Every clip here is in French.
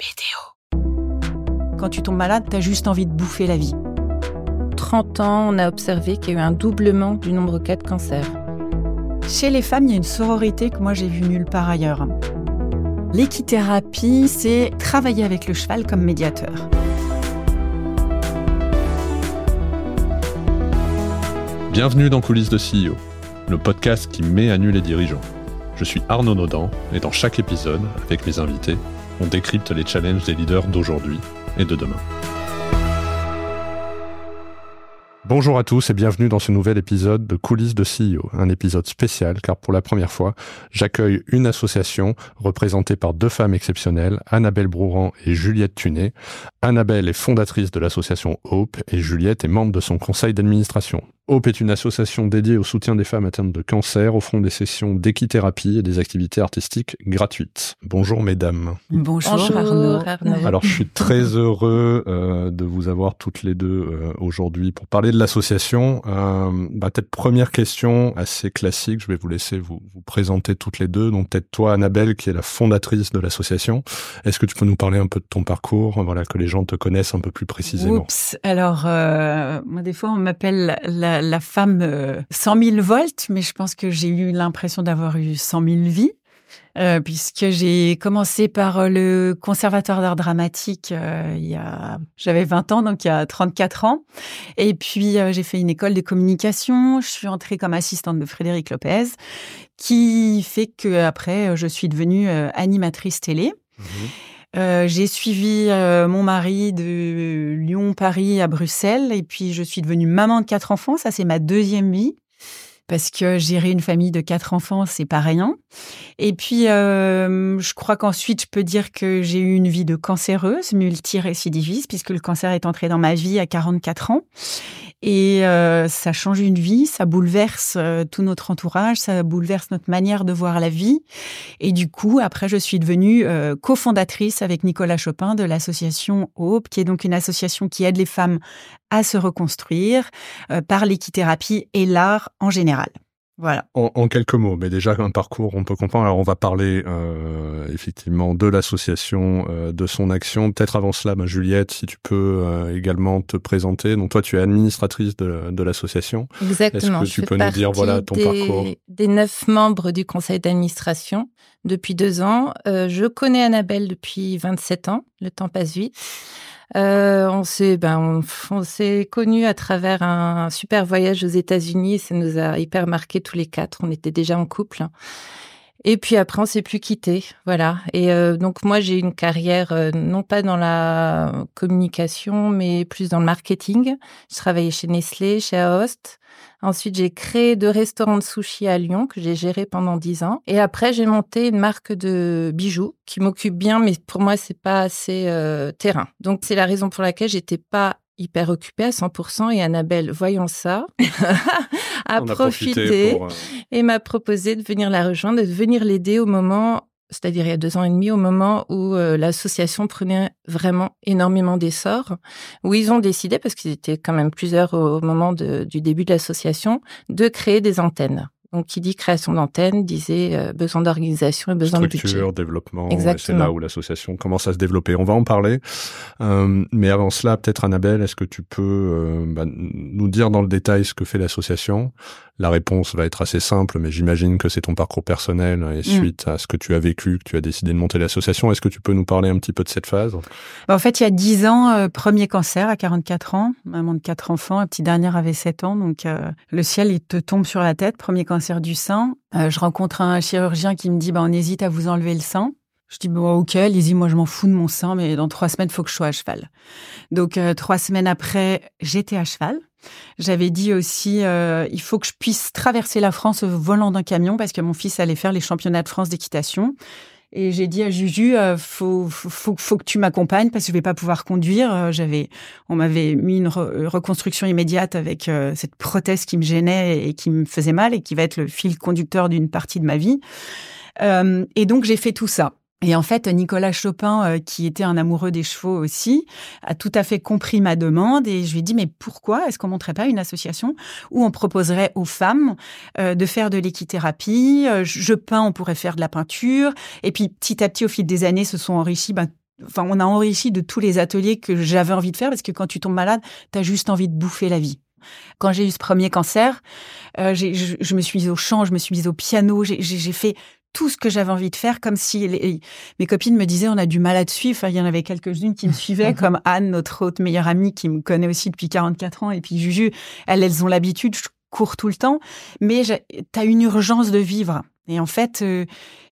BDO. Quand tu tombes malade, t'as juste envie de bouffer la vie. 30 ans, on a observé qu'il y a eu un doublement du nombre de cas de cancer. Chez les femmes, il y a une sororité que moi j'ai vue nulle part ailleurs. L'équithérapie, c'est travailler avec le cheval comme médiateur. Bienvenue dans Coulisses de CEO, le podcast qui met à nu les dirigeants. Je suis Arnaud Naudan et dans chaque épisode, avec mes invités, on décrypte les challenges des leaders d'aujourd'hui et de demain. Bonjour à tous et bienvenue dans ce nouvel épisode de Coulisses de CEO, un épisode spécial car pour la première fois, j'accueille une association représentée par deux femmes exceptionnelles, Annabelle Brouran et Juliette Tunet. Annabelle est fondatrice de l'association Hope et Juliette est membre de son conseil d'administration. Hope est une association dédiée au soutien des femmes atteintes de cancer, offrant des sessions d'équithérapie et des activités artistiques gratuites. Bonjour mesdames. Bonjour, Arnaud. Alors je suis très heureux euh, de vous avoir toutes les deux euh, aujourd'hui pour parler de l'association. Euh, bah, peut-être première question assez classique, je vais vous laisser vous, vous présenter toutes les deux. Donc peut-être toi Annabelle qui est la fondatrice de l'association. Est-ce que tu peux nous parler un peu de ton parcours, voilà que les gens te connaissent un peu plus précisément? Oups. Alors euh, moi des fois on m'appelle la la, femme 100 euh, 000 volts, mais je pense que j'ai eu l'impression d'avoir eu 100 000 vies. Euh, puisque j'ai commencé par euh, le conservatoire d'art dramatique il y a j'avais 20 ans donc il y a 34 ans et puis j'ai fait une école de communication, je suis entrée comme assistante de Frédéric Lopez qui fait que après je suis devenue animatrice télé. Mmh euh, j'ai suivi euh, mon mari de Lyon, Paris à Bruxelles, et puis je suis devenue maman de quatre enfants. Ça, c'est ma deuxième vie parce que gérer une famille de quatre enfants, c'est pas rien. Et puis, euh, je crois qu'ensuite, je peux dire que j'ai eu une vie de cancéreuse, multirécidiviste, puisque le cancer est entré dans ma vie à 44 ans. Et euh, ça change une vie, ça bouleverse euh, tout notre entourage, ça bouleverse notre manière de voir la vie. Et du coup, après, je suis devenue euh, cofondatrice avec Nicolas Chopin de l'association Hope, qui est donc une association qui aide les femmes à se reconstruire par l'équithérapie et l'art en général. Voilà. En, quelques mots, mais déjà un parcours, on peut comprendre. Alors on va parler euh, effectivement de l'association, euh, de son action. Peut-être avant cela, ben, Juliette, si tu peux euh, également te présenter. Donc toi, tu es administratrice de, de l'association. Exactement. Est-ce que tu peux nous dire voilà ton parcours Des neuf membres du conseil d'administration depuis deux ans. je connais Annabelle depuis 27 ans. Le temps passe vite. Euh, on s'est ben, connus à travers un super voyage aux États-Unis. Ça nous a hyper marqué tous les quatre. On était déjà en couple. Et puis après, on s'est plus quitté, voilà. Et euh, donc moi, j'ai une carrière euh, non pas dans la communication, mais plus dans le marketing. Je travaillais chez Nestlé, chez Aost. Ensuite, j'ai créé deux restaurants de sushi à Lyon que j'ai géré pendant dix ans. Et après, j'ai monté une marque de bijoux qui m'occupe bien, mais pour moi, c'est pas assez euh, terrain. Donc c'est la raison pour laquelle j'étais pas hyper occupée à 100% et Annabelle, voyant ça, a profité euh, et m'a proposé de venir la rejoindre, de venir l'aider au moment, c'est-à-dire il y a deux ans et demi, au moment où euh, l'association prenait vraiment énormément d'essor, où ils ont décidé, parce qu'ils étaient quand même plusieurs au moment du début de l'association, de créer des antennes. Donc, qui dit création d'antenne disait euh, besoin d'organisation et besoin de budget. développement. C'est là où l'association commence à se développer. On va en parler. Euh, mais avant cela, peut-être Annabelle, est-ce que tu peux euh, bah, nous dire dans le détail ce que fait l'association? La réponse va être assez simple, mais j'imagine que c'est ton parcours personnel et mm. suite à ce que tu as vécu, que tu as décidé de monter l'association. Est-ce que tu peux nous parler un petit peu de cette phase? En fait, il y a 10 ans, premier cancer à 44 ans, maman de quatre enfants, la petite dernière avait 7 ans, donc le ciel il te tombe sur la tête, premier cancer du sein. Euh, je rencontre un chirurgien qui me dit bah, on hésite à vous enlever le sein. Je dis bon ok, allez-y, moi je m'en fous de mon sein, mais dans trois semaines, il faut que je sois à cheval. Donc euh, trois semaines après, j'étais à cheval. J'avais dit aussi, euh, il faut que je puisse traverser la France volant d'un camion parce que mon fils allait faire les championnats de France d'équitation. Et j'ai dit à Juju, euh, faut, faut, que tu m'accompagnes parce que je vais pas pouvoir conduire. Euh, j'avais, on m'avait mis une reconstruction immédiate avec euh, cette prothèse qui me gênait et qui me faisait mal et qui va être le fil conducteur d'une partie de ma vie. Et donc j'ai fait tout ça. Et en fait, Nicolas Chopin, euh, qui était un amoureux des chevaux aussi, a tout à fait compris ma demande et je lui ai dit mais pourquoi est-ce qu'on montrerait pas une association où on proposerait aux femmes euh, de faire de l'équithérapie, euh, je peins, on pourrait faire de la peinture et puis petit à petit au fil des années se sont enrichis ben, enfin, on a enrichi de tous les ateliers que j'avais envie de faire parce que quand tu tombes malade, tu as juste envie de bouffer la vie. Quand j'ai eu ce premier cancer, je, je, me suis mise au chant, je me suis mise au piano, j'ai fait tout ce que j'avais envie de faire, comme si les, mes copines me disaient on a du mal à te suivre. il y en avait quelques-unes qui me suivaient, comme Anne, notre autre meilleure amie, qui me connaît aussi depuis 44 ans, et puis Juju, elles, elles ont l'habitude, je cours tout le temps, mais tu as une urgence de vivre. Et en fait, euh,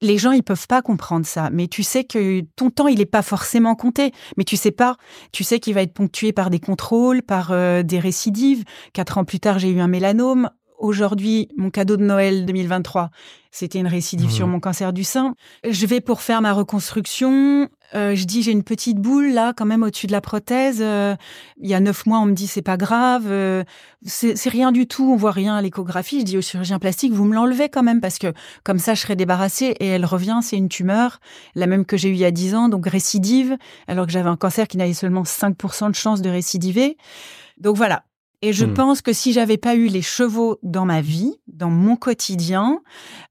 les gens, ils peuvent pas comprendre ça. Mais tu sais que ton temps, il est pas forcément compté. Mais tu sais pas. Tu sais qu'il va être ponctué par des contrôles, par euh, des récidives. Quatre ans plus tard, j'ai eu un mélanome. Aujourd'hui, mon cadeau de Noël 2023, c'était une récidive sur mmh. mon cancer du sein. Je vais pour faire ma reconstruction. Euh, je dis j'ai une petite boule là quand même au-dessus de la prothèse. Euh, il y a neuf mois, on me dit c'est pas grave, euh, c'est rien du tout, on voit rien à l'échographie. Je dis au chirurgien plastique vous me l'enlevez quand même parce que comme ça je serai débarrassée et elle revient, c'est une tumeur, la même que j'ai eue il y a dix ans, donc récidive, alors que j'avais un cancer qui n'avait seulement 5% de chance de récidiver. Donc voilà, et je hmm. pense que si j'avais pas eu les chevaux dans ma vie, dans mon quotidien,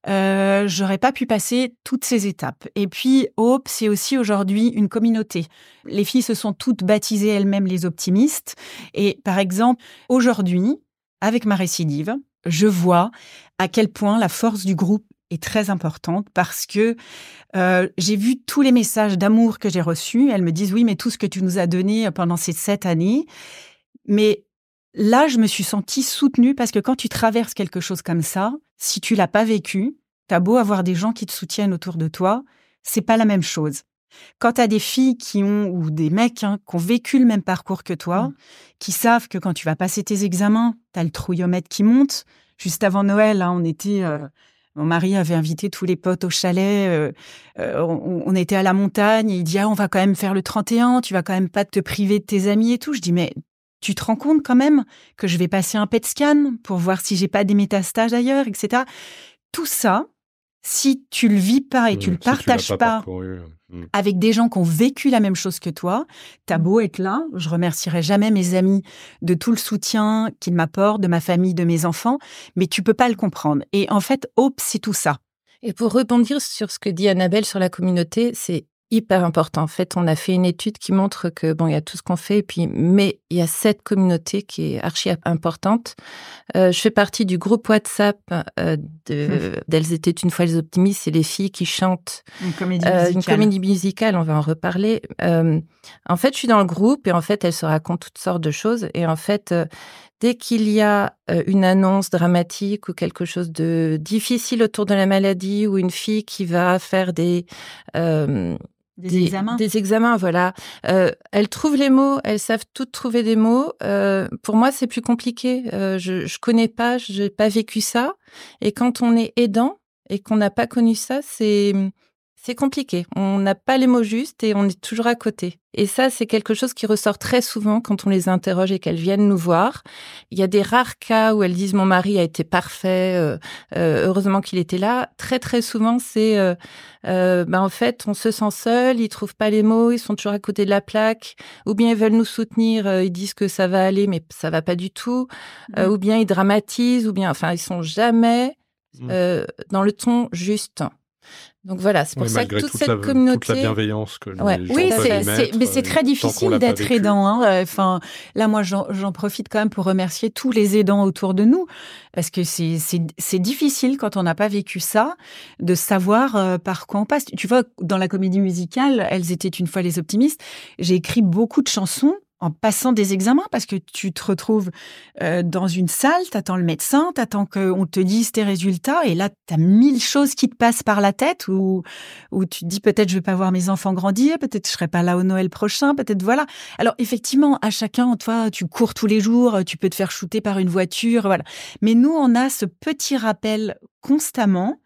euh, j'aurais pas pu passer toutes ces étapes. Et puis Hope, c'est aussi aujourd'hui une communauté. Les filles se sont toutes baptisées elles-mêmes les optimistes. Et par exemple, aujourd'hui, avec ma récidive, je vois à quel point la force du groupe est très importante parce que euh, j'ai vu tous les messages d'amour que j'ai reçus. Elles me disent oui, mais tout ce que tu nous as donné pendant ces sept années. Mais Là, je me suis sentie soutenue parce que quand tu traverses quelque chose comme ça, si tu l'as pas vécu, t'as beau avoir des gens qui te soutiennent autour de toi, c'est pas la même chose. Quand tu as des filles qui ont, ou des mecs hein, qui ont vécu le même parcours que toi, mmh. qui savent que quand tu vas passer tes examens, tu as le trouillomètre qui monte. Juste avant Noël, hein, on était, euh, mon mari avait invité tous les potes au chalet, euh, euh, on, était à la montagne, et il dit, ah, on va quand même faire le 31, tu vas quand même pas te priver de tes amis et tout. Je dis, mais tu te rends compte quand même que je vais passer un PET scan pour voir si j'ai pas des métastases ailleurs, etc. Tout ça, si tu le vis pas et tu mmh, le partages pas, mmh. avec des gens qui ont vécu la même chose que toi, t'as beau être là, je remercierai jamais mes amis de tout le soutien qu'ils m'apportent, de ma famille, de mes enfants, mais tu peux pas le comprendre. Et en fait, Hope, c'est tout ça. Et pour rebondir sur ce que dit Annabelle sur la communauté, c'est hyper important. En fait, on a fait une étude qui montre que bon, il y a tout ce qu'on fait, et puis mais il y a cette communauté qui est archi importante. Euh, je fais partie du groupe WhatsApp euh, mmh. d'elles étaient une fois les optimistes, c'est les filles qui chantent une comédie musicale. Euh, une comédie musicale. On va en reparler. Euh, en fait, je suis dans le groupe et en fait, elles se racontent toutes sortes de choses et en fait. Dès qu'il y a une annonce dramatique ou quelque chose de difficile autour de la maladie ou une fille qui va faire des des, examens. Des examens, voilà. Euh, elles trouvent les mots, elles savent toutes trouver des mots. Euh, pour moi, c'est plus compliqué. Euh, je, je connais pas, j'ai pas vécu ça. Et quand on est aidant et qu'on n'a pas connu ça, c'est c'est compliqué. On n'a pas les mots justes et on est toujours à côté. Et ça, c'est quelque chose qui ressort très souvent quand on les interroge et qu'elles viennent nous voir. Il y a des rares cas où elles disent mon mari a été parfait, euh, euh, heureusement qu'il était là. Très très souvent, c'est euh, ben en fait on se sent seul, ils trouvent pas les mots, ils sont toujours à côté de la plaque, ou bien ils veulent nous soutenir, ils disent que ça va aller, mais ça va pas du tout, mmh. ou bien ils dramatisent, ou bien enfin ils sont jamais mmh. dans le ton juste. Donc voilà, c'est pour ça que toute, cette communauté, toute la bienveillance que oui, c'est, mais c'est très euh, difficile d'être aidant. Hein. Enfin, là, moi, j'en profite quand même pour remercier tous les aidants autour de nous, parce que c'est difficile quand on n'a pas vécu ça de savoir euh, par quoi on passe. Tu vois, dans la comédie musicale, elles étaient une fois les optimistes. J'ai écrit beaucoup de chansons en passant des examens parce que tu te retrouves euh, dans une salle, t'attends le médecin, t'attends qu'on te dise tes résultats et là t'as mille choses qui te passent par la tête ou où tu te dis peut-être je vais pas voir mes enfants grandir, peut-être je serai pas là au Noël prochain, peut-être voilà. Alors effectivement à chacun toi tu cours tous les jours, tu peux te faire shooter par une voiture, voilà. Mais nous on a ce petit rappel constamment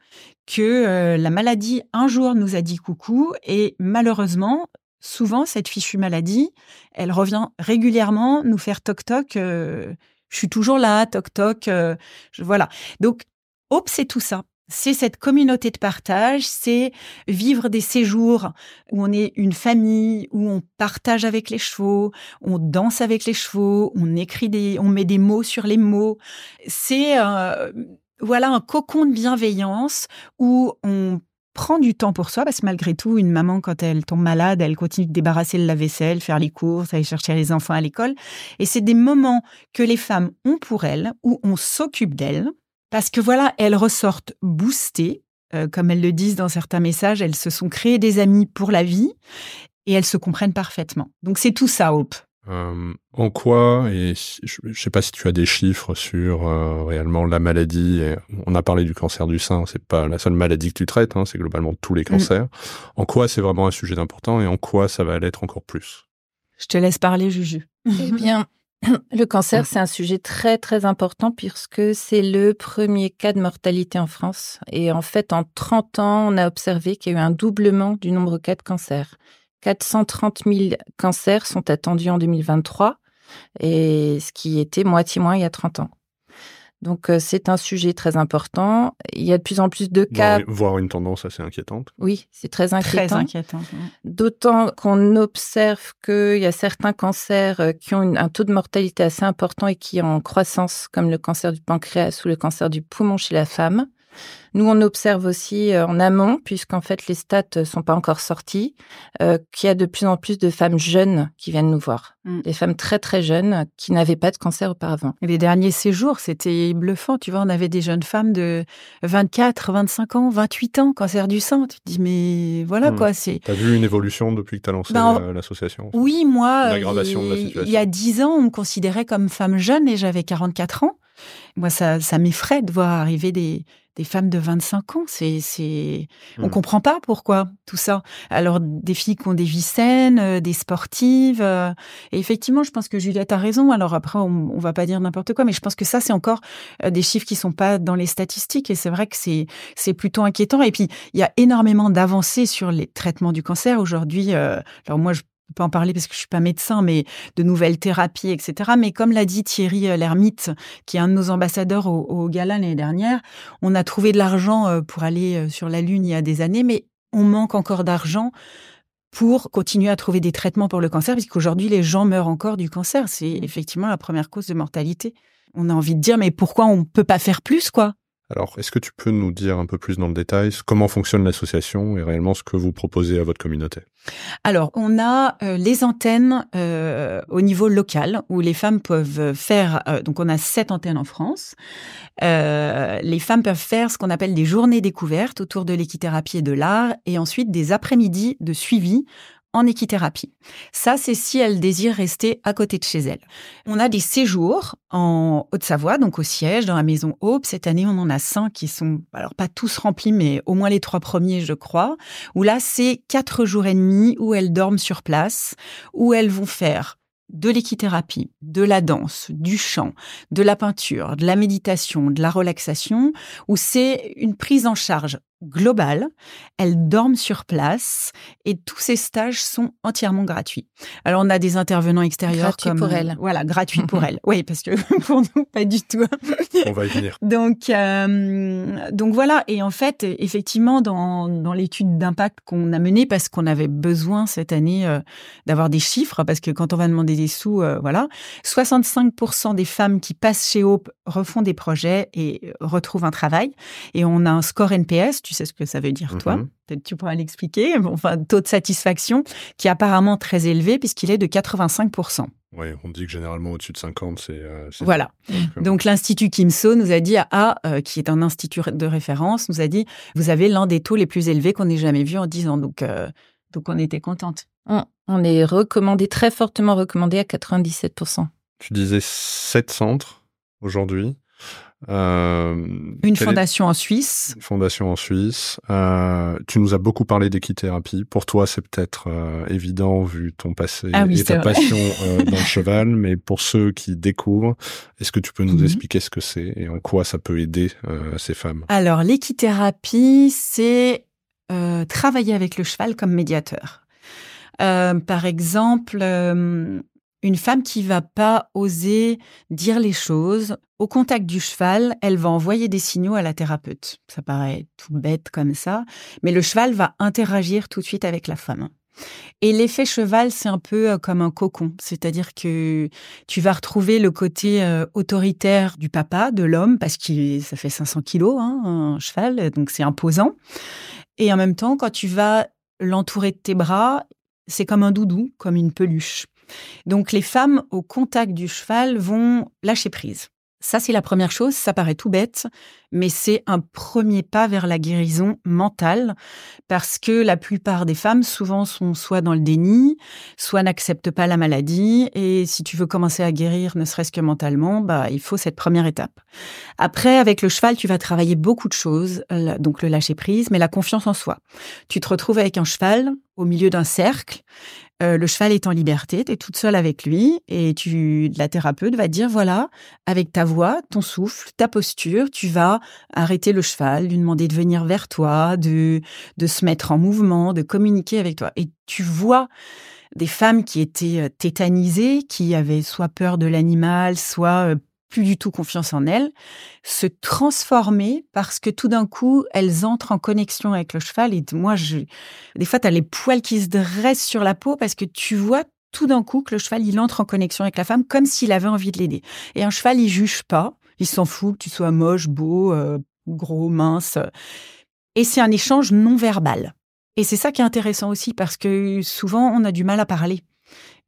que euh, la maladie un jour nous a dit coucou et malheureusement souvent, cette fichue maladie, elle revient régulièrement nous faire toc-toc. Euh, je suis toujours là, toc-toc. Euh, voilà. Donc, Hope, c'est tout ça. C'est cette communauté de partage, c'est vivre des séjours où on est une famille, où on partage avec les chevaux, on danse avec les chevaux, on écrit des, on met des mots sur les mots. C'est euh, voilà un cocon de bienveillance où on prend du temps pour soi, parce que malgré tout, une maman, quand elle tombe malade, elle continue de débarrasser le lave-vaisselle, faire les courses, aller chercher les enfants à l'école. Et c'est des moments que les femmes ont pour elles, où on s'occupe d'elles, parce que voilà, elles ressortent boostées, euh, comme elles le disent dans certains messages, elles se sont créées des amis pour la vie, et elles se comprennent parfaitement. Donc c'est tout ça, Hope. Euh, en quoi, et je ne sais pas si tu as des chiffres sur euh, réellement la maladie, on a parlé du cancer du sein, c'est pas la seule maladie que tu traites, hein, c'est globalement tous les mm. cancers. En quoi c'est vraiment un sujet d'important et en quoi ça va l'être encore plus? Je te laisse parler, Juju. Eh bien, le cancer, c'est un sujet très très important puisque c'est le premier cas de mortalité en France. Et en fait, en 30 ans, on a observé qu'il y a eu un doublement du nombre de cas de cancer. 430 000 cancers sont attendus en 2023, et ce qui était moitié moins il y a 30 ans. Donc euh, c'est un sujet très important. Il y a de plus en plus de cas. Voir une tendance assez inquiétante. Oui, c'est très inquiétant. Très inquiétant. D'autant qu'on observe qu'il y a certains cancers euh, qui ont un taux de mortalité assez important et qui sont en croissance, comme le cancer du pancréas ou le cancer du poumon chez la femme. Nous, on observe aussi euh, en amont, puisqu'en fait les stats ne sont pas encore sortis, euh, qu'il y a de plus en plus de femmes jeunes qui viennent nous voir. Mm. Des femmes très très jeunes qui n'avaient pas de cancer auparavant. les derniers séjours, c'était bluffant. Tu vois, on avait des jeunes femmes de 24, 25 ans, 28 ans, cancer du sein. Tu te dis, mais voilà mm. quoi. c'est. as vu une évolution depuis que tu as lancé ben, l'association Oui, moi, il y a 10 ans, on me considérait comme femme jeune et j'avais 44 ans. Moi, ça, ça m'effraie de voir arriver des, des femmes de 25 ans. C'est, c'est, on mmh. comprend pas pourquoi tout ça. Alors des filles qui ont des vies saines, euh, des sportives. Euh, et effectivement, je pense que Juliette a raison. Alors après, on, on va pas dire n'importe quoi, mais je pense que ça, c'est encore euh, des chiffres qui sont pas dans les statistiques. Et c'est vrai que c'est, c'est plutôt inquiétant. Et puis, il y a énormément d'avancées sur les traitements du cancer aujourd'hui. alors moi, je peux en parler parce que je suis pas médecin, mais de nouvelles thérapies, etc. Mais comme l'a dit Thierry euh, Lhermitte, qui est un de nos ambassadeurs au, au l'année dernière, on a trouvé de l'argent euh, pour aller euh, sur la Lune il y a des années, mais on manque encore d'argent pour continuer à trouver des traitements pour le cancer, puisqu'aujourd'hui, les gens meurent encore du cancer. C'est effectivement la première cause de mortalité. On a envie de dire, mais pourquoi on ne peut pas faire plus, quoi? Alors, est-ce que tu peux nous dire un peu plus dans le détail comment fonctionne l'association et réellement ce que vous proposez à votre communauté? Alors, on a euh, les antennes euh, au niveau local où les femmes peuvent faire, euh, donc on a sept antennes en France, les femmes peuvent faire ce qu'on appelle des journées découvertes autour de l'équithérapie et de l'art et ensuite des après-midi de suivi en équithérapie. Ça, c'est si elle désire rester à côté de chez elle. On a des séjours en Haute-Savoie, donc au siège, dans la maison Hope. Cette année, on en a cinq qui sont, alors pas tous remplis, mais au moins les trois premiers, je crois. Où là, c'est quatre jours et demi où elles dorment sur place, où elles vont faire de l'équithérapie, de la danse, du chant, de la peinture, de la méditation, de la relaxation, où c'est une prise en charge globale. Elles dorment sur place et tous ces stages sont entièrement gratuits. Alors on a des intervenants extérieurs gratuits pour elles. Voilà, gratuits pour elles. Oui, parce que pour nous pas du tout. on va y venir. Donc euh, donc voilà et en fait effectivement dans dans l'étude d'impact qu'on a menée parce qu'on avait besoin cette année euh, d'avoir des chiffres parce que quand on va demander des sous euh, voilà, 65% des femmes qui passent chez Hope refont des projets et retrouvent un travail et on a un score NPS tu sais ce que ça veut dire, toi. Mhm. Peut-être tu pourras l'expliquer. Enfin, taux de satisfaction qui est apparemment très élevé puisqu'il est de 85%. Oui, on dit que généralement au-dessus de 50, c'est. Euh, voilà. Donc, l'Institut Kimso nous a dit, ah, euh, qui est un institut de référence, nous a dit, vous avez l'un des taux les plus élevés qu'on ait jamais vu en 10 ans. Donc, euh, donc on était contente. On, est recommandé, très fortement recommandé à 97%. Tu disais 7 centres aujourd'hui. Euh, une fondation en Suisse. Une fondation en Suisse. Euh, tu nous as beaucoup parlé d'équithérapie. Pour toi, c'est peut-être euh, évident vu ton passé ah et ta passion dans le cheval, mais pour ceux qui découvrent, est-ce que tu peux nous mhm. expliquer ce que c'est et en quoi ça peut aider ces femmes? Alors, l'équithérapie, c'est travailler avec le cheval comme médiateur. par exemple, une femme qui va pas oser dire les choses, au contact du cheval, elle va envoyer des signaux à la thérapeute. Ça paraît tout bête comme ça, mais le cheval va interagir tout de suite avec la femme. Et l'effet cheval, c'est un peu euh, comme un cocon, c'est-à-dire que tu vas retrouver le côté euh, autoritaire du papa, de l'homme, parce que ça fait 500 kilos, hein, un cheval, donc c'est imposant. Et en même temps, quand tu vas l'entourer de tes bras, c'est comme un doudou, comme une peluche. Donc les femmes au contact du cheval vont lâcher prise. Ça, c'est la première chose. Ça paraît tout bête, mais c'est un premier pas vers la guérison mentale parce que la plupart des femmes, souvent, sont soit dans le déni, soit n'acceptent pas la maladie. Et si tu veux commencer à guérir, ne serait-ce que mentalement, bah, il faut cette première étape. Après, avec le cheval, tu vas travailler beaucoup de choses. Donc, le lâcher prise, mais la confiance en soi. Tu te retrouves avec un cheval au milieu d'un cercle euh, le cheval est en liberté, tu es toute seule avec lui et tu, la thérapeute va dire voilà, avec ta voix, ton souffle, ta posture, tu vas arrêter le cheval, lui demander de venir vers toi, de, de se mettre en mouvement, de communiquer avec toi. Et tu vois des femmes qui étaient euh, tétanisées, qui avaient soit peur de l'animal, soit euh, plus du tout confiance en elles, se transformer parce que tout d'un coup, elles entrent en connexion avec le cheval. Et moi, je, des fois, tu as les poils qui se dressent sur la peau parce que tu vois tout d'un coup que le cheval, il entre en connexion avec la femme comme s'il avait envie de l'aider. Et un cheval, il juge pas. Il s'en fout que tu sois moche, beau, euh, gros, mince. Et c'est un échange non verbal. Et c'est ça qui est intéressant aussi parce que souvent, on a du mal à parler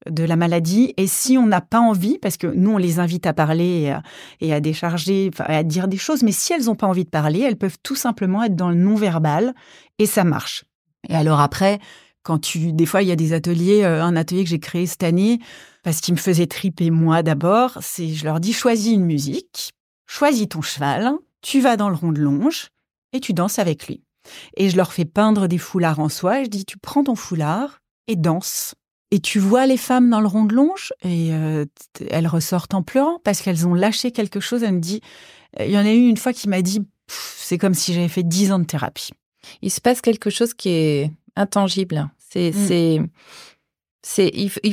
de la maladie. Et si on n'a pas envie, parce que nous, on les invite à parler et à, décharger, à dire des choses, mais si elles n'ont pas envie de parler, elles peuvent tout simplement être dans le non-verbal et ça marche. Et alors après, quand tu, des fois, il y a des ateliers, euh, un atelier que j'ai créé cette année, parce qu'il me faisait triper moi d'abord, c'est, je leur dis, choisis une musique, choisis ton cheval, tu vas dans le rond de longe et tu danses avec lui. Et je leur fais peindre des foulards en soie et je dis, tu prends ton foulard et danse et tu vois les femmes dans le rond de longe et euh, elles ressortent en pleurant parce qu'elles ont lâché quelque chose. Elle me dit, il y en a eu une fois qui m'a dit, c'est comme si j'avais fait dix ans de thérapie. Il se passe quelque chose qui est intangible. C'est, mm. c'est,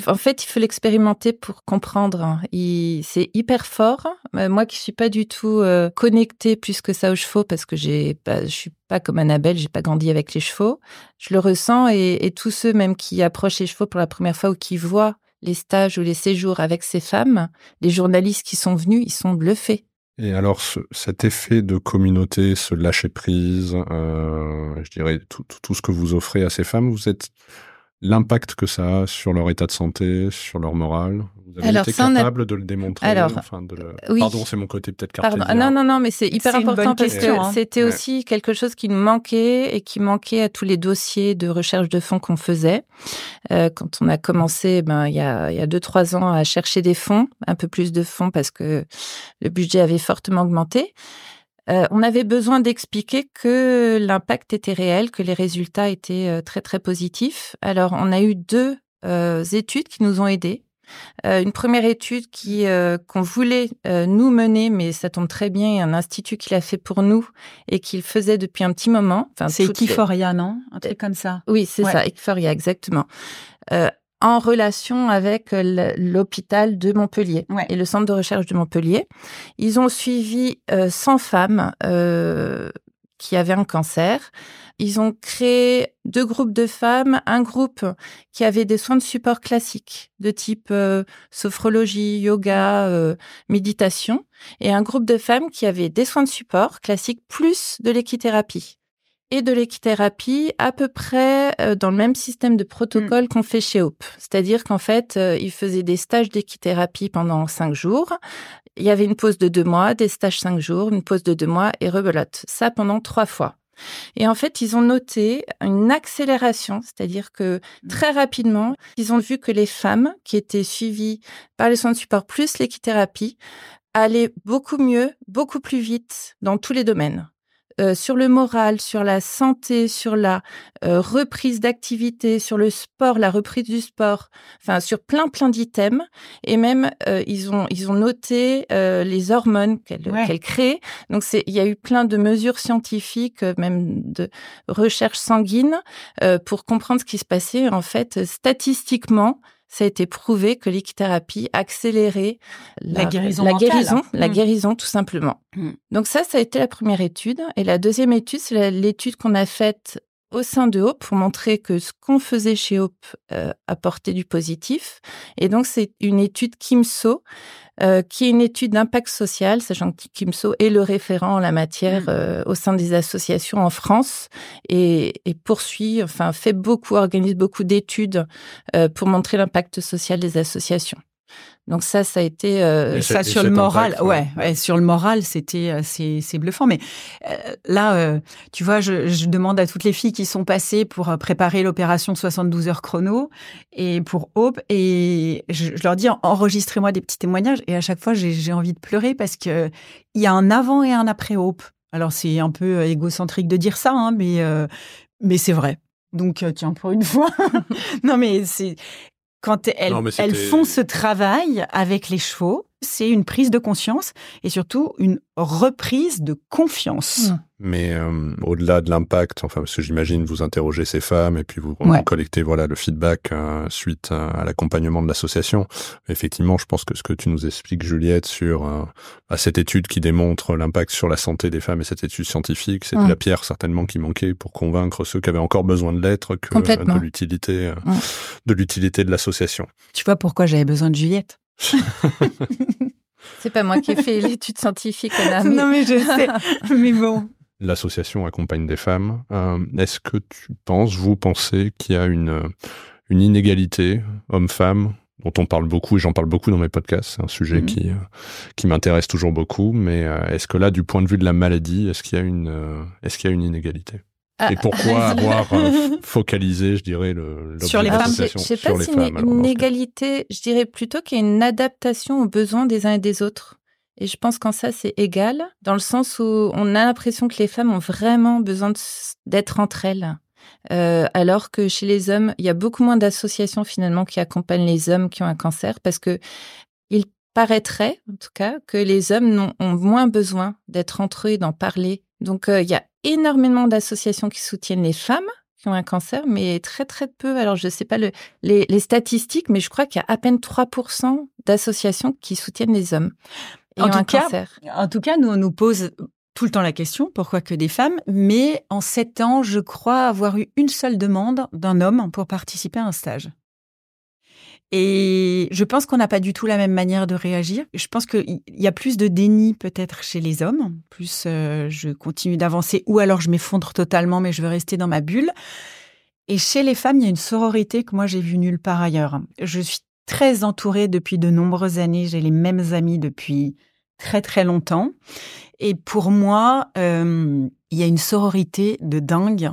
en fait, il faut l'expérimenter pour comprendre. c'est hyper fort. Euh, moi, qui suis pas du tout euh, connectée plus que ça aux chevaux, parce que j'ai, pas, je suis pas comme Annabelle, j'ai pas grandi avec les chevaux. Je le ressens, et, tous ceux même qui approchent les chevaux pour la première fois ou qui voient les stages ou les séjours avec ces femmes, les journalistes qui sont venus, ils sont bluffés. Et alors, cet effet de communauté, ce lâcher prise, euh, je dirais tout, ce que vous offrez à ces femmes, vous êtes l'impact que ça a sur leur état de santé, sur leur morale Vous avez été capable de le démontrer Alors, Pardon, c'est mon côté peut-être cartésien. Non, non, non, mais c'est hyper important parce que hein. c'était aussi quelque chose qui nous manquait et qui manquait à tous les dossiers de recherche de fonds qu'on faisait. Euh, quand on a commencé, ben, il y a, il y a deux, trois ans, à chercher des fonds, un peu plus de fonds parce que le budget avait fortement augmenté. Euh, on avait besoin d'expliquer que l'impact était réel, que les résultats étaient euh, très très positifs. Alors on a eu deux euh, études qui nous ont aidés. une première étude qui qu'on voulait nous mener, mais ça tombe très bien, il y a un institut qui l'a fait pour nous et qu'il faisait depuis un petit moment. Enfin, c'est Equiforia, non? Un truc comme ça. Oui, c'est ça, Equiforia, exactement en relation avec euh, l'hôpital de Montpellier et le centre de recherche de Montpellier. Ils ont suivi 100 euh, femmes euh, qui avaient un cancer. Ils ont créé deux groupes de femmes, un groupe qui avait des soins de support classiques de type sophrologie, yoga, méditation, et un groupe de femmes qui avaient des soins de support classiques plus de l'équithérapie et de l'équithérapie à peu près euh, dans le même système de protocole mm. qu'on fait chez Hope. C'est-à-dire qu'en fait, euh, ils faisaient des stages d'équithérapie pendant cinq jours. Il y avait une pause de deux mois, des stages cinq jours, une pause de deux mois et rebelote. Ça pendant trois fois. Et en fait, ils ont noté une accélération, c'est-à-dire que mm. très rapidement, ils ont vu que les femmes qui étaient suivies par les soins de support plus l'équithérapie allaient beaucoup mieux, beaucoup plus vite dans tous les domaines. Euh, sur le moral, sur la santé, sur la euh, reprise d'activité, sur le sport, la reprise du sport, enfin sur plein plein d'items. Et même euh, ils ont ils ont noté les hormones qu'elle crée. Donc c'est il y a eu plein de mesures scientifiques, même de recherche sanguine, pour comprendre ce qui se passait. En fait, statistiquement, ça a été prouvé que l'équithérapie accélérait la, guérison, la guérison, la mmh. guérison tout simplement. Mmh. Donc ça, ça a été la première étude. Et la deuxième étude, c'est l'étude qu'on a faite au sein de Hope pour montrer que ce qu'on faisait chez Hope euh, apportait du positif. Et donc, c'est une étude Kimso, euh, qui est une étude d'impact social, sachant que Kimso est le référent en la matière mmh. euh, au sein des associations en France et, et, poursuit, enfin, fait beaucoup, organise beaucoup d'études euh, pour montrer l'impact social des associations. Donc ça, ça a été euh, ça sur le moral. ouais, ouais, sur le moral, c'était euh, c'est c'est bluffant. Mais euh, là, euh, tu vois, je, je, demande à toutes les filles qui sont passées pour préparer l'opération 72 heures chrono et pour Hope, et je, je leur dis enregistrez-moi des petits témoignages. Et à chaque fois, j'ai envie de pleurer parce que il y a un avant et un après Hope. Alors c'est un peu égocentrique de dire ça, hein, mais mais c'est vrai. Donc tiens pour une fois. non mais c'est quand elles, elles font ce travail avec les chevaux, c'est une prise de conscience et surtout une reprise de confiance. Mmh. Mais euh, au-delà de l'impact, enfin parce que j'imagine vous interrogez ces femmes et puis vous, collectez voilà le feedback euh, suite à, l'accompagnement de l'association. Effectivement, je pense que ce que tu nous expliques Juliette sur euh, à cette étude qui démontre l'impact sur la santé des femmes et cette étude scientifique, c'était la pierre certainement qui manquait pour convaincre ceux qui avaient encore besoin de l'être que de l'utilité de l'utilité de l'association. Tu vois pourquoi j'avais besoin de Juliette C'est pas moi qui ai fait l'étude scientifique. Non, mais je sais. mais bon. L'association accompagne des femmes. Euh, est-ce que tu penses, vous pensez qu'il y a une, une inégalité homme-femme dont on parle beaucoup et j'en parle beaucoup dans mes podcasts. C'est un sujet mhm. qui, euh, qui m'intéresse toujours beaucoup. Mais euh, est-ce que là, du point de vue de la maladie, est-ce qu'il y a une, est-ce qu'il y a une inégalité? Et pourquoi avoir euh, focalisé, je dirais, le, sur les femmes Je sais pas si une, une égalité, je dirais plutôt qu'il y a une adaptation aux besoins des uns et des autres. Et je pense qu'en ça, c'est égal, dans le sens où on a l'impression que les femmes ont vraiment besoin d'être entre elles. Euh, alors que chez les hommes, il y a beaucoup moins d'associations finalement qui accompagnent les hommes qui ont un cancer, parce que il paraîtrait, en tout cas, que les hommes ont, moins besoin d'être entre eux et d'en parler. Donc, euh, il y a énormément d'associations qui soutiennent les femmes qui ont un cancer, mais très très peu. Alors je ne sais pas le, les, statistiques, mais je crois qu'il y a à peine 3% d'associations qui soutiennent les hommes. En tout, cas, en tout cas, nous on nous pose tout le temps la question pourquoi que des femmes, mais en sept ans, je crois avoir eu une seule demande d'un homme pour participer à un stage. Et je pense qu'on n'a pas du tout la même manière de réagir. Je pense qu'il y a plus de déni peut-être chez les hommes. Plus euh, je continue d'avancer ou alors je m'effondre totalement mais je veux rester dans ma bulle. Et chez les femmes, il y a une sororité que moi j'ai vue nulle part ailleurs. Je suis très entourée depuis de nombreuses années. J'ai les mêmes amis depuis très très longtemps. Et pour moi, euh, il y a une sororité de dingue.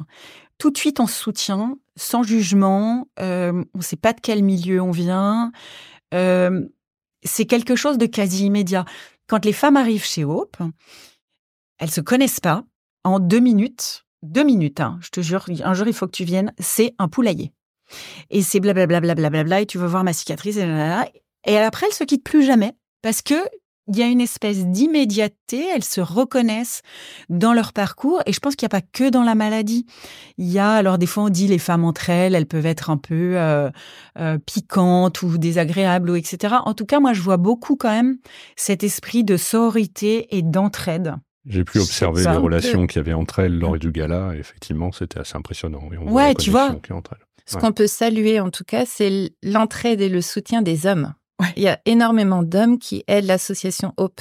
Tout de suite, on se soutient sans jugement, euh, on ne sait pas de quel milieu on vient. Euh, c'est quelque chose de quasi immédiat. Quand les femmes arrivent chez Hope, elles se connaissent pas. En deux minutes, deux minutes, hein, je te jure, un jour il faut que tu viennes, c'est un poulailler. Et c'est blablabla, et tu vas voir ma cicatrice, et, et après elles se quittent plus jamais parce que il y a une espèce d'immédiateté, elles se reconnaissent dans leur parcours et je pense qu'il n'y a pas que dans la maladie. Il y a, alors des fois on dit les femmes entre elles, elles peuvent être un peu euh, euh, piquantes ou désagréables ou etc. En tout cas, moi je vois beaucoup quand même cet esprit de sororité et d'entraide. J'ai pu observer les relations qu'il y avait entre elles lors du gala et effectivement c'était assez impressionnant. ouais, tu vois. Ce qu'on peut saluer en tout cas, c'est l'entraide et le soutien des hommes. Il y a énormément d'hommes qui aident l'association Hope.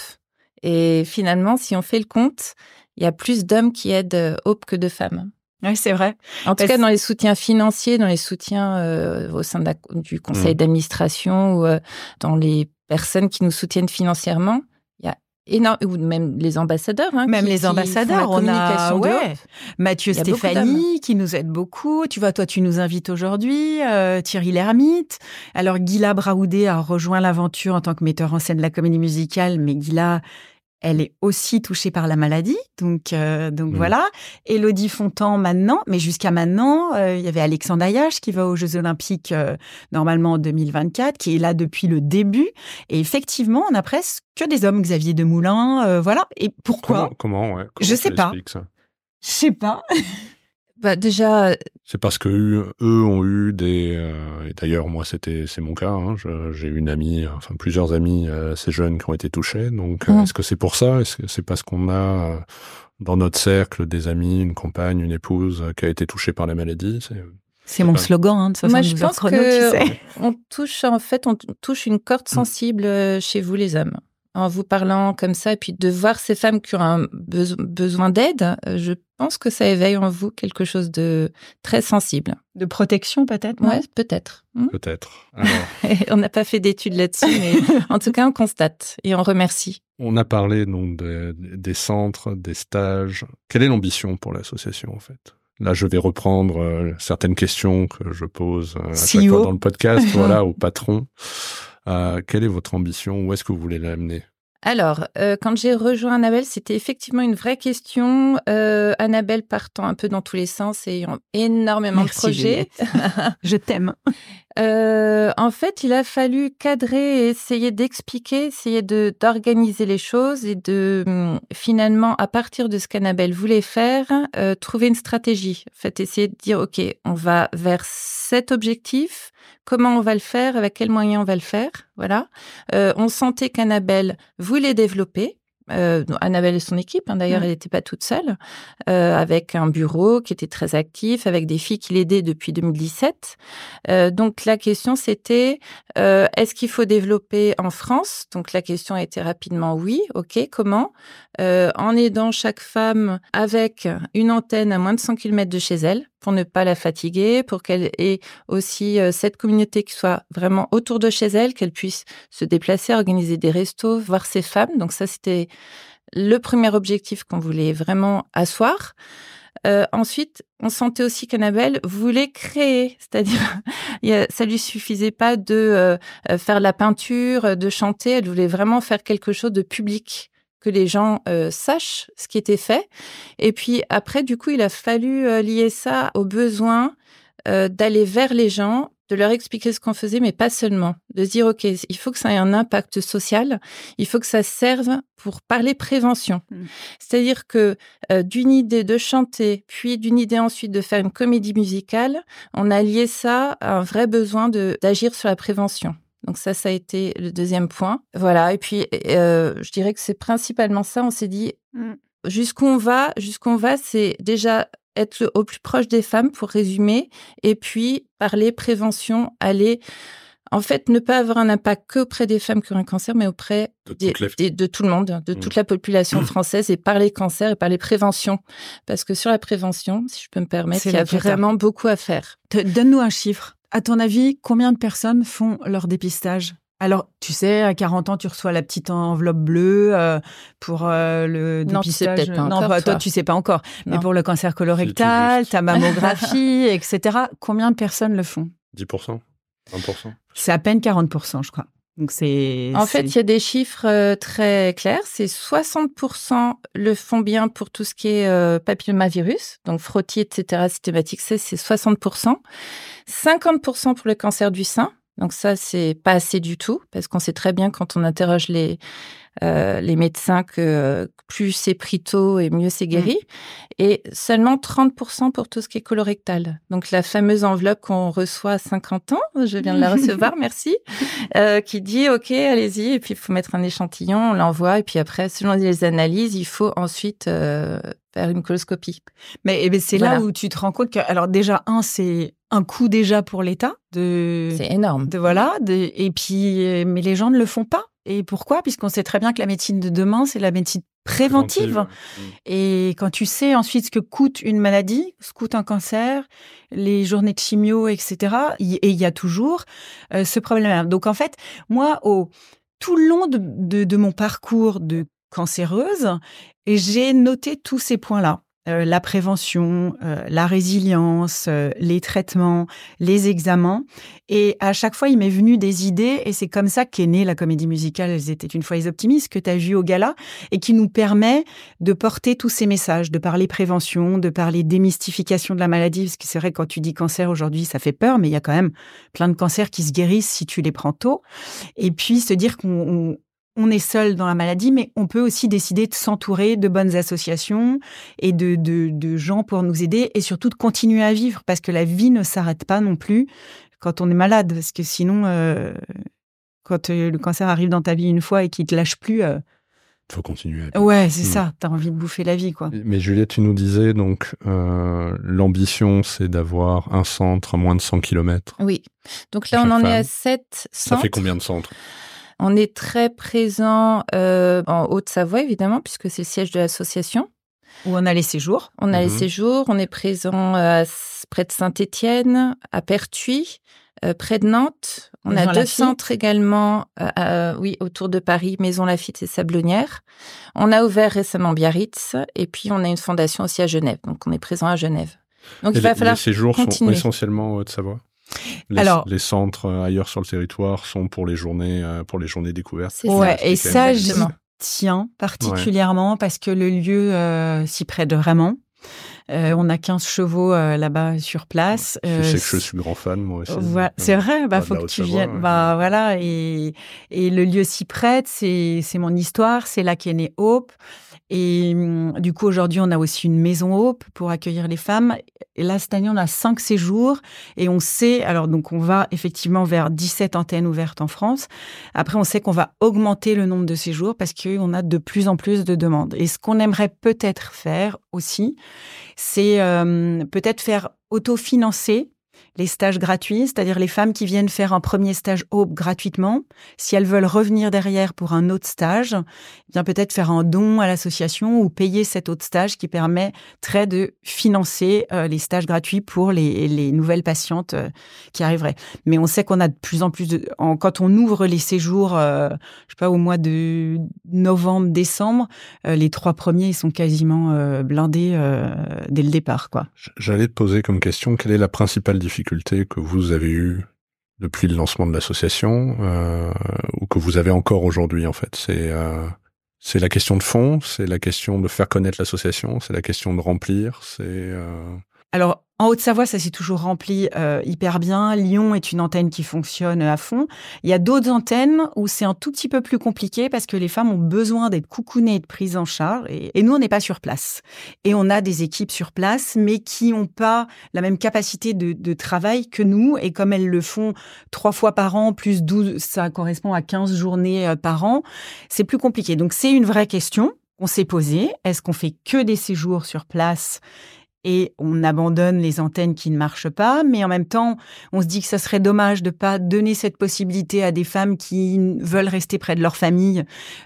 Et finalement, si on fait le compte, il y a plus d'hommes qui aident euh, Hope que de femmes. Oui, c'est vrai. En tout cas, dans les soutiens financiers, dans les soutiens euh, au sein du conseil mmh. d'administration ou euh, dans les personnes qui nous soutiennent financièrement, énorme, ou même les ambassadeurs. Hein, même les ambassadeurs, on a ouais, Mathieu Stéphanie qui nous aide beaucoup. Tu vois, toi, tu nous invites aujourd'hui, euh, Thierry Lhermitte. Alors, Gila Braoudé a rejoint l'aventure en tant que metteur en scène de la comédie musicale, mais Gila elle est aussi touchée par la maladie. Donc, euh, donc mm. voilà. Elodie Fontan maintenant, mais jusqu'à maintenant, euh, il y avait Alexandre Ayache qui va aux Jeux Olympiques euh, normalement en 2024, qui est là depuis le début. Et effectivement, on a presque que des hommes, Xavier Demoulin, voilà. Et pourquoi? Comment, comment, Je sais pas. Je sais pas. Bah déjà. C'est parce que eux ont eu des. Euh, et d'ailleurs, moi, c'était c'est mon cas. Hein, j'ai une amie, enfin plusieurs amis assez jeunes qui ont été touchés. Donc, mmh. est-ce que c'est pour ça? Est-ce que c'est parce qu'on a dans notre cercle des amis, une compagne, une épouse qui a été touchée par la maladie? C'est mon slogan hein, de 72 Moi, je pense chrono, que tu sais. on touche en fait, on touche une corde sensible euh, chez vous les hommes. En vous parlant comme ça, et puis de voir ces femmes qui ont un beso- besoin d'aide, euh, je pense que ça éveille en vous quelque chose de très sensible. De protection peut-être Ouais, peut-être. Hmm. Peut-être. Alors, on n'a pas fait d'études là-dessus, mais en tout cas, on constate et on remercie. on a parlé donc de- des centres, des stages. Quelle est l'ambition pour l'association en fait? Là, je vais reprendre euh, certaines questions que je pose euh, à chaque fois dans le podcast, voilà, au patron. Euh, quelle est votre ambition? Où est-ce que vous voulez l'amener? Alors, euh, quand j'ai rejoint Annabelle, c'était effectivement une vraie question. Euh, Annabelle partant un peu dans tous les sens et ayant énormément Merci, de projets. Je t'aime. Euh, en fait, il a fallu cadrer et essayer d'expliquer, essayer de d'organiser les choses et de hum, finalement, à partir de ce qu'Annabelle voulait faire, euh, trouver une stratégie. En fait, essayer de dire, ok, on va vers cet objectif. Comment on va le faire Avec quels moyens on va le faire Voilà. Euh, on sentait qu'Annabelle voulait développer. Euh, Annabelle et son équipe, hein, d'ailleurs, Mm. elle n'était pas toute seule, euh, avec un bureau qui était très actif, avec des filles qui l'aidaient depuis 2017. Euh, donc la question c'était euh, est-ce qu'il faut développer en France? Donc la question a été rapidement oui. Ok, comment? Euh, En aidant chaque femme avec une antenne à moins de 100 km de chez elle pour ne pas la fatiguer, pour qu'elle ait aussi euh, cette communauté qui soit vraiment autour de chez elle, qu'elle puisse se déplacer, organiser des restos, voir ses femmes. Donc ça c'était le premier objectif qu'on voulait vraiment asseoir. Euh, ensuite, on sentait aussi qu'Annabelle voulait créer, c'est-à-dire, ça lui suffisait pas de euh, euh, faire la peinture, de chanter, elle voulait vraiment faire quelque chose de public, que les gens sachent ce qui était fait. Et puis après, du coup, il a fallu lier ça au besoin d'aller vers les gens, de leur expliquer ce qu'on faisait, mais pas seulement. De dire, OK, il faut que ça ait un impact social, il faut que ça serve pour parler prévention. Mm. C'est-à-dire que euh, d'une idée de chanter, puis d'une idée ensuite de faire une comédie musicale, on a lié ça à un vrai besoin d'agir sur la prévention. Donc ça, ça a été le deuxième point. Voilà. Et puis, euh, je dirais que c'est principalement ça. On s'est dit, Mm. jusqu'où on va, jusqu'où on va, c'est déjà être au plus proche des femmes, pour résumer, et puis parler prévention, aller, en fait, ne pas avoir un impact que auprès des femmes qui ont un cancer, mais auprès De des- toutes les- des- de tout le monde, de Mm. toute la population française, et parler cancer et parler prévention. Parce que sur la prévention, si je peux me permettre, il y a vraiment beaucoup à faire. Donne-nous un chiffre. À ton avis, combien de personnes font leur dépistage? Alors, tu sais, à 40 ans, tu reçois la petite enveloppe bleue euh, pour euh, le Non, tu sais pas non, encore, toi, toi. tu sais pas encore. Mais pour le cancer colorectal, ta mammographie, etc., combien de personnes le font? 10% 20% C'est à peine 40%, je crois. Donc, c'est. En fait, il y a des chiffres euh, très clairs. C'est 60% le font bien pour tout ce qui est euh, papillomavirus, donc frottis, etc., systématique c'est 60%. 50% pour le cancer du sein. Donc ça, c'est pas assez du tout, parce qu'on sait très bien quand on interroge les, euh, les médecins que euh, plus c'est pris tôt et mieux c'est guéri. Et seulement 30% pour tout ce qui est colorectal. Donc la fameuse enveloppe qu'on reçoit à 50 ans, je viens de la recevoir, merci, euh, qui dit OK, allez-y, et puis il faut mettre un échantillon, on l'envoie, et puis après, selon les analyses, il faut ensuite euh, faire une coloscopie. Mais eh ben, c'est là où tu te rends compte que, alors déjà, un, c'est un coût déjà pour l'État de, C'est énorme. de voilà, de, et puis, euh, mais les gens ne le font pas. Et pourquoi? Puisqu'on sait très bien que la médecine de demain, c'est la médecine préventive. Et quand tu sais ensuite ce que coûte une maladie, ce que coûte un cancer, les journées de chimio, etc., et il y a toujours euh, ce problème-là. Donc en fait, moi, au tout le long de, de, de mon parcours de cancéreuse, et j'ai noté tous ces points-là. Euh, la prévention, euh, la résilience, euh, les traitements, les examens. Et à chaque fois, il m'est venu des idées, et c'est comme ça qu'est née la comédie musicale Elles étaient une fois les optimistes, que tu as vu au gala, et qui nous permet de porter tous ces messages, de parler prévention, de parler démystification de la maladie, parce que c'est vrai, quand tu dis cancer aujourd'hui, ça fait peur, mais il y a quand même plein de cancers qui se guérissent si tu les prends tôt. Et puis se dire qu'on on- est seul dans la maladie, mais on peut aussi décider de s'entourer de bonnes associations et de, de, de gens pour nous aider et surtout de continuer à vivre parce que la vie ne s'arrête pas non plus quand on est malade. Parce que sinon, euh, quand euh, le cancer arrive dans ta vie une fois et qu'il te lâche plus, euh, faut continuer. Ouais, c'est ça. T'as envie de bouffer la vie, quoi. Mais Juliette, tu nous disais donc euh, l'ambition, c'est d'avoir un centre à moins de 100 km. Oui. Donc là, on en est à 7 centres. Ça fait combien de centres? On est très présent euh, en Haute-Savoie, évidemment, puisque c'est le siège de l'association. Où on a les séjours. On a les Mhm. séjours. On est présent à, près de Saint-Étienne, à Pertuis, euh, près de Nantes. On Maison a deux Lafitte. centres également, euh, euh, oui, autour de Paris, Maison Lafitte et Sablonnière. On a ouvert récemment Biarritz et puis on a une fondation aussi à Genève. Donc on est présent à Genève. Donc Et il va les, falloir les séjours sont continuer. essentiellement en Haute-Savoie? Les, Alors- les centres euh, ailleurs sur le territoire sont pour les journées, euh, pour les journées découvertes. Ouais, et ça, j'y tiens particulièrement parce que le lieu euh, s'y prête vraiment. Euh, on a 15 chevaux euh, là-bas sur place. Je Euh, sais que je suis grand fan, moi aussi. Voilà, c'est vrai, bah Bah, faut que tu viennes. ouais. Bah voilà, et, et le lieu s'y prête, c'est c'est mon histoire, c'est là qu'est née Hope. Et hum, du coup, aujourd'hui, on a aussi une maison Hope pour accueillir les femmes. Et là, cette année, on a cinq séjours et on sait, alors donc on va effectivement vers 17 antennes ouvertes en France. Après, on sait qu'on va augmenter le nombre de séjours parce qu'on a de plus en plus de demandes. Et ce qu'on aimerait peut-être faire aussi, c'est euh, peut-être faire autofinancer les stages gratuits, c'est-à-dire les femmes qui viennent faire un premier stage Aube gratuitement. Si elles veulent revenir derrière pour un autre stage, eh bien peut-être faire un don à l'association ou payer cet autre stage qui permettrait de financer euh, les stages gratuits pour les, les nouvelles patientes euh, qui arriveraient. Mais on sait qu'on a de plus en plus de... quand on ouvre les séjours, euh, je sais pas, au mois de novembre, décembre, euh, les trois premiers, ils sont quasiment blindés dès le départ, quoi. J'allais te poser comme question, quelle est la principale difficulté que vous avez eue depuis le lancement de l'association euh, ou que vous avez encore aujourd'hui en fait. C'est euh, c'est la question de fond, c'est la question de faire connaître l'association, c'est la question de remplir, c'est... euh, Alors, en Haute-Savoie, ça s'est toujours rempli euh, hyper bien. Lyon est une antenne qui fonctionne à fond. Il y a d'autres antennes où c'est un tout petit peu plus compliqué parce que les femmes ont besoin d'être coucounées et de prises en charge. Et, nous, on n'est pas sur place. Et on a des équipes sur place, mais qui n'ont pas la même capacité de, de travail que nous. Et comme elles le font trois fois par an, plus 12, ça correspond à 15 journées euh, par an, c'est plus compliqué. Donc, c'est une vraie question qu'on s'est posée. Est-ce qu'on fait que des séjours sur place et on abandonne les antennes qui ne marchent pas, mais en même temps, on se dit que ça serait dommage de pas donner cette possibilité à des femmes qui veulent rester près de leur famille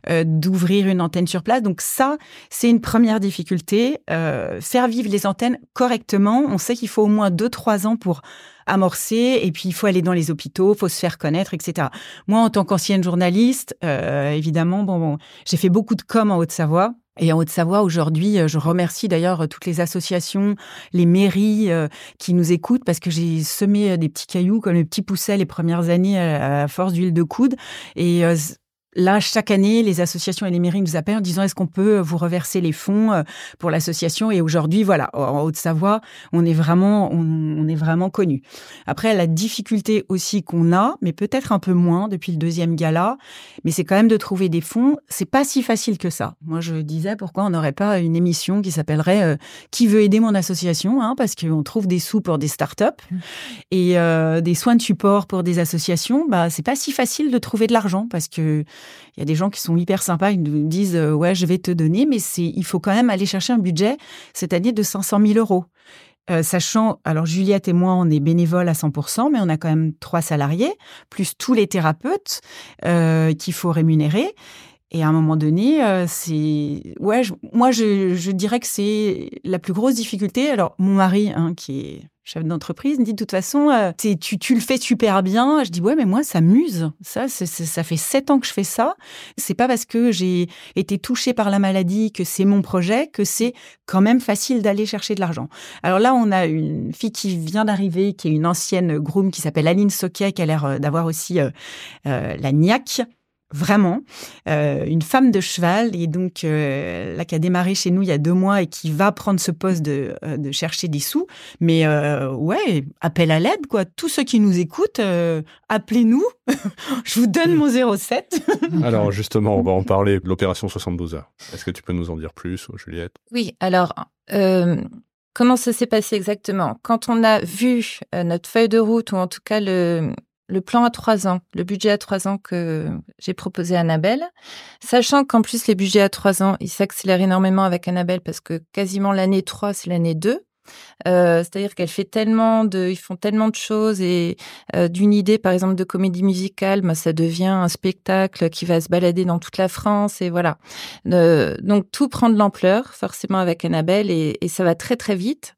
euh, d'ouvrir une antenne sur place. Donc ça, c'est une première difficulté. Euh, faire vivre les antennes correctement. On sait qu'il faut au moins deux trois ans pour amorcer, et puis il faut aller dans les hôpitaux, faut se faire connaître, etc. Moi, en tant qu'ancienne journaliste, euh, évidemment, bon, bon j'ai fait beaucoup de com en Haute-Savoie. Et en Haute-Savoie, aujourd'hui, euh, je remercie d'ailleurs toutes les associations, les mairies euh, qui nous écoutent parce que j'ai semé euh, des petits cailloux comme les petits poussets les premières années à, force d'huile de coude. Et euh, Là, chaque année, les associations et les mairies nous appellent en disant est-ce qu'on peut vous reverser les fonds euh, pour l'association? Et aujourd'hui, voilà, en Haute-Savoie, on est vraiment, on, on est vraiment connu. Après, la difficulté aussi qu'on a, mais peut-être un peu moins depuis le deuxième gala, mais c'est quand même de trouver des fonds. C'est pas si facile que ça. Moi, je disais pourquoi on n'aurait pas une émission qui s'appellerait euh, Qui veut aider mon association hein, Parce qu'on trouve des sous pour des startups et euh, des soins de support pour des associations. Bah, c'est pas si facile de trouver de l'argent parce que il y a des gens qui sont hyper sympas, ils nous disent euh, ouais, je vais te donner, mais c'est il faut quand même aller chercher un budget année de 500 000 euros. Euh, sachant, alors Juliette et moi, on est bénévoles à 100%, mais on a quand même trois salariés, plus tous les thérapeutes euh, qu'il faut rémunérer. Et à un moment donné, c'est ouais, moi je, je dirais que c'est la plus grosse difficulté. Alors mon mari, hein, qui est chef d'entreprise, me dit de toute façon, euh, tu, tu le fais super bien. Je dis ouais, mais moi ça m'use. Ça, ça fait sept ans que je fais ça. C'est pas parce que j'ai été touchée par la maladie que c'est mon projet que c'est quand même facile d'aller chercher de l'argent. Alors là, on a une fille qui vient d'arriver, qui est une ancienne groom qui s'appelle Aline Soquet, qui a l'air euh, d'avoir aussi euh, euh, la niaque. Vraiment, euh, une femme de cheval et donc euh, là qui a démarré chez nous il y a deux mois et qui va prendre ce poste de, euh, de chercher des sous. Mais euh, ouais, appel à l'aide quoi. Tous ceux qui nous écoutent, euh, appelez-nous. Je vous donne mon 07. Alors justement, on va en parler de l'opération 72 heures. Est-ce que tu peux nous en dire plus, Juliette? Oui, alors, euh, comment ça s'est passé exactement? Quand on a vu euh, notre feuille de route, ou en tout cas le, le plan à trois ans, le budget à trois ans que j'ai proposé à Annabelle, sachant qu'en plus les budgets à trois ans, ils s'accélèrent énormément avec Annabelle parce que quasiment l'année 3, c'est l'année 2. Euh, c'est-à-dire qu'elle fait tellement de, ils font tellement de choses et euh, d'une idée, par exemple, de comédie musicale, bah, ça devient un spectacle qui va se balader dans toute la France et voilà. Euh, donc tout prend de l'ampleur, forcément avec Annabelle et, et, ça va très très vite.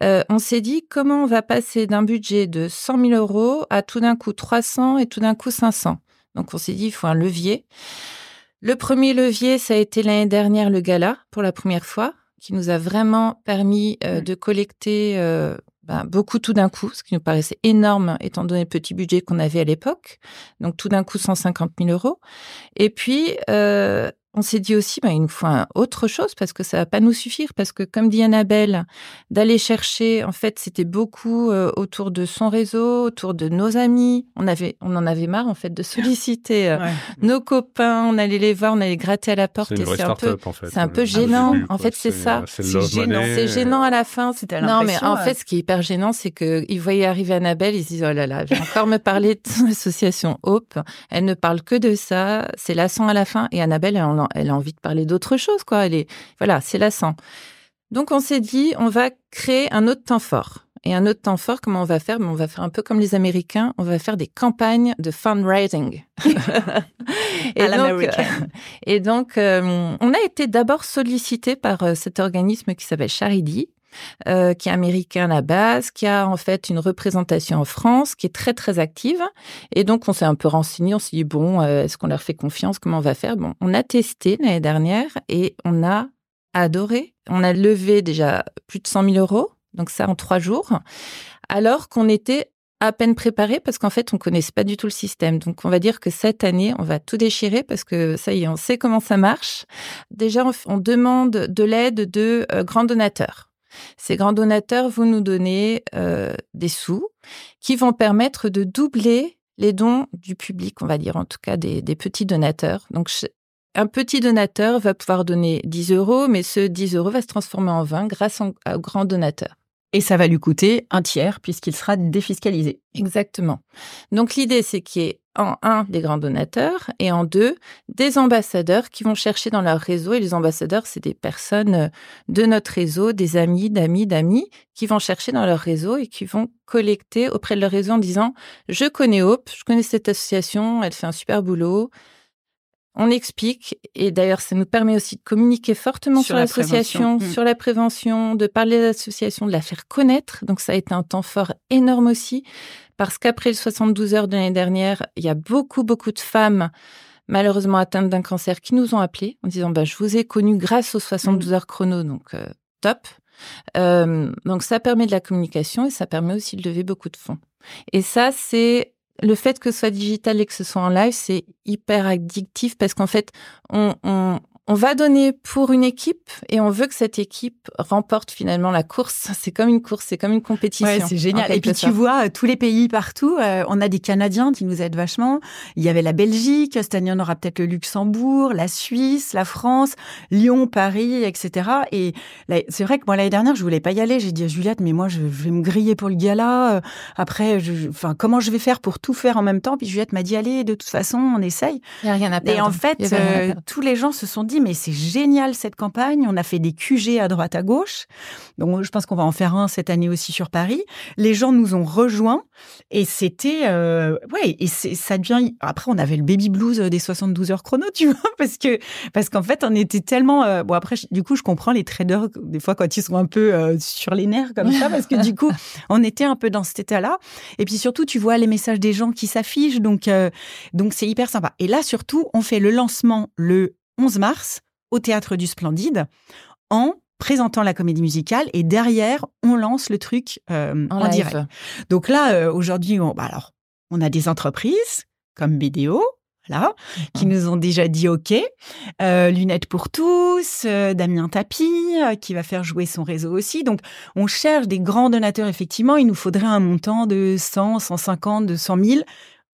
on s'est dit comment on va passer d'un budget de 100 000 euros à tout d'un coup 300 et tout d'un coup 500. Donc on s'est dit il faut un levier. Le premier levier, ça a été l'année dernière le gala pour la première fois qui nous a vraiment permis euh, de collecter euh, ben, beaucoup tout d'un coup, ce qui nous paraissait énorme étant donné le petit budget qu'on avait à l'époque. Donc tout d'un coup 150 000 euros. Et puis euh, on s'est dit aussi, bah, il nous faut autre chose parce que ça va pas nous suffire. Parce que, comme dit Annabelle, d'aller chercher, en fait, c'était beaucoup euh, autour de son réseau, autour de nos amis. On avait, on en avait marre, en fait, de solliciter euh, nos copains. On allait les voir, on allait gratter à la porte. C'est un peu, en fait. c'est un peu gênant. en fait, c'est ça. C'est gênant. C'est gênant à la fin. Non, mais en fait, ce qui est hyper gênant, c'est qu'ils voyaient arriver Annabelle, ils se disent, oh là là, je vais encore me parler de l'association Hope. Elle ne parle que de ça. C'est lassant à la fin. Et Annabelle, elle, elle a envie de parler d'autre chose, quoi. Elle est, voilà, c'est lassant. Donc, on s'est dit, on va créer un autre temps fort. Et un autre temps fort, comment on va faire? On va faire un peu comme les Américains, on va faire des campagnes de fundraising. et, donc, et donc, euh, on a été d'abord sollicité par euh, cet organisme qui s'appelle Charity, euh, qui est américain à base, qui a en fait une représentation en France, qui est très très active. Et donc on s'est un peu renseigné, on s'est dit bon, euh, est-ce qu'on leur fait confiance? Comment on va faire? Bon, on a testé l'année dernière et on a adoré. On a levé déjà plus de 100 000 euros, donc ça en trois jours, alors qu'on était à peine préparé parce qu'en fait, on connaissait pas du tout le système. Donc, on va dire que cette année, on va tout déchirer parce que ça y est, on sait comment ça marche. Déjà, on, demande de l'aide de euh, grands donateurs. Ces grands donateurs vont nous donner euh, des sous qui vont permettre de doubler les dons du public, on va dire en tout cas des, petits donateurs. Donc un petit donateur va pouvoir donner 10 euros, mais ce 10 euros va se transformer en 20 grâce au grand donateur. Et ça va lui coûter un tiers puisqu'il sera défiscalisé. Exactement. Donc l'idée, c'est qu'il y ait en un des grands donateurs et en deux des ambassadeurs qui vont chercher dans leur réseau. Et les ambassadeurs, c'est des personnes euh, de notre réseau, des amis, d'amis, d'amis, qui vont chercher dans leur réseau et qui vont collecter auprès de leur réseau en disant je connais Hope, je connais cette association, elle fait un super boulot. On explique, et d'ailleurs, ça nous permet aussi de communiquer fortement sur, l'association, mmh. sur la prévention, de parler de l'association, de la faire connaître. Donc, ça a été un temps fort énorme aussi, parce qu'après le 72 heures de l'année dernière, il y a beaucoup, beaucoup de femmes malheureusement atteintes d'un cancer qui nous ont appelés en disant bah, je vous ai connu grâce aux 72 mmh. heures chrono, donc euh, top. Euh, donc ça permet de la communication et ça permet aussi de lever beaucoup de fonds. Et ça, c'est le fait que ce soit digital et que ce soit en live, c'est hyper addictif parce qu'en fait, on, on, on va donner pour une équipe et on veut que cette équipe remporte finalement la course. C'est comme une course, c'est comme une compétition. Ouais, c'est génial. Et puis tu vois, euh, tous les pays partout, euh, on a des Canadiens qui nous aident vachement. Il y avait la Belgique, cette année on aura peut-être le Luxembourg, la Suisse, la France, Lyon, Paris, etc. Et c'est vrai que moi l'année dernière, je voulais pas y aller. J'ai dit à Juliette, mais moi je vais me griller pour le gala. Euh, après, je, enfin comment je vais faire pour tout faire en même temps? Puis Juliette m'a dit, allez, de toute façon, on essaye. Il y a rien à perdre. Et en fait, tous les gens se sont dit mais c'est génial cette campagne. On a fait des QG à droite à gauche. Donc je pense qu'on va en faire un cette année aussi sur Paris. Les gens nous ont rejoints et c'était euh, ouais et ça devient après on avait le baby blues des 72 heures chrono, tu vois parce que parce qu'en fait on était tellement euh, bon après du coup je comprends les traders des fois quand ils sont un peu euh, sur les nerfs comme ça parce que du coup on était un peu dans cet état-là et puis surtout tu vois les messages des gens qui s'affichent donc donc c'est hyper sympa. Et là surtout on fait le lancement le 11 mars au théâtre du Splendide en présentant la comédie musicale et derrière on lance le truc euh, en, direct. Donc là euh, aujourd'hui on bah alors on a des entreprises comme BDO là qui nous ont déjà dit OK euh, lunettes pour tous Damien Tapi qui va faire jouer son réseau aussi. Donc on cherche des grands donateurs effectivement. Il nous faudrait un montant de 100 150 200 000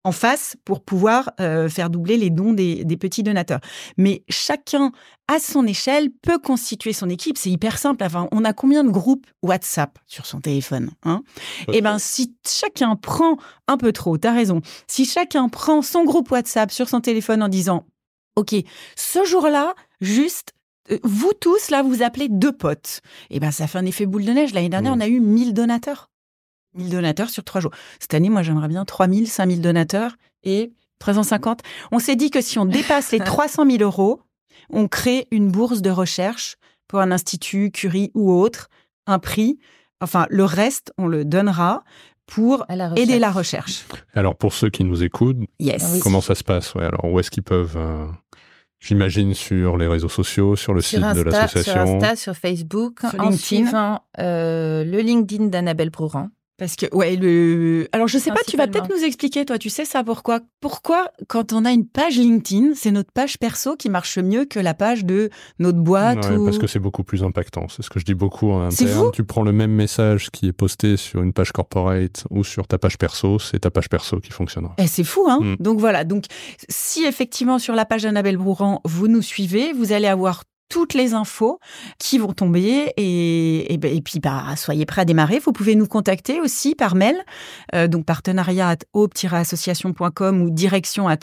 en face pour pouvoir euh, faire doubler les dons des, petits donateurs. Mais chacun, à son échelle, peut constituer son équipe. C'est hyper simple. Enfin, on a combien de groupes WhatsApp sur son téléphone hein? Eh ben, si chacun prend un peu trop, t'as raison. Si chacun prend son groupe WhatsApp sur son téléphone en disant, OK, ce jour-là, juste euh, vous tous, là, vous appelez deux potes. Eh ben, ça fait un effet boule de neige. L'année dernière, mmh. on a eu 1000 donateurs. 1000 donateurs sur trois jours. Cette année, moi, j'aimerais bien 3000, 5000 donateurs et 350. On s'est dit que si on dépasse les 300 000 euros, on crée une bourse de recherche pour un institut, Curie ou autre, un prix. Enfin, le reste, on le donnera pour aider la recherche. Alors, pour ceux qui nous écoutent, comment ça se passe? Ouais, Alors, où est-ce qu'ils peuvent... Euh, j'imagine sur les réseaux sociaux, sur le site de l'association. Sur Insta, sur Facebook, sur en suivant euh, le LinkedIn d'Annabelle Brouran. Parce que, ouais, le. Alors, je sais pas, tu vas peut-être nous expliquer, toi, tu sais ça pourquoi? Pourquoi, quand on a une page LinkedIn, c'est notre page perso qui marche mieux que la page de notre boîte ouais, Parce que c'est beaucoup plus impactant. C'est ce que je dis beaucoup en interne. Tu prends le même message qui est posté sur une page corporate ou sur ta page perso, c'est ta page perso qui fonctionnera. Et eh, c'est fou, hein? Mm. Donc voilà. Donc, si effectivement sur la page d'Annabelle Brouran, vous nous suivez, vous allez avoir toutes les infos qui vont tomber et, et, ben, puis bah, soyez prêts à démarrer. Vous pouvez nous contacter aussi par mail, euh, donc partenariat at associationcom ou direction at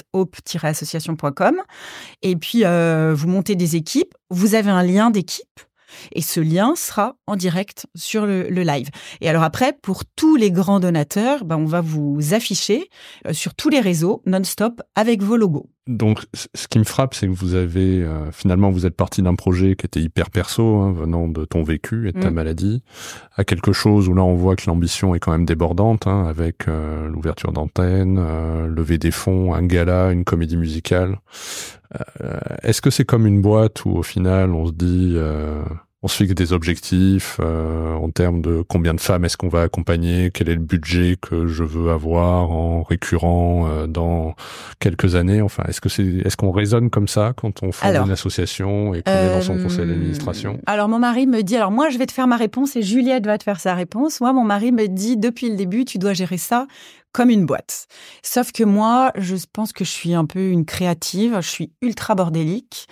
associationcom Et puis euh, vous montez des équipes. Vous avez un lien d'équipe et ce lien sera en direct sur le, live. Et alors après, pour tous les grands donateurs, ben on va vous afficher euh, sur tous les réseaux non-stop avec vos logos. Donc, ce qui me frappe, c'est que vous avez euh, finalement vous êtes parti d'un projet qui était hyper perso, hein, venant de ton vécu et de ta mm. maladie, à quelque chose où là on voit que l'ambition est quand même débordante, hein, avec euh, l'ouverture d'antenne, euh, lever des fonds, un gala, une comédie musicale. Est-ce que c'est comme une boîte où au final on se dit on se fixe des objectifs euh, en termes de combien de femmes est-ce qu'on va accompagner, quel est le budget que je veux avoir en récurrent euh, dans quelques années? Enfin, est-ce que c'est, est-ce qu'on raisonne comme ça quand on fonde une association et qu'on est dans son conseil euh, d'administration? Alors mon mari me dit, alors moi je vais te faire ma réponse et Juliette va te faire sa réponse. Moi, mon mari me dit depuis le début, tu dois gérer ça comme une boîte. Sauf que moi, je pense que je suis un peu une créative, je suis ultra bordélique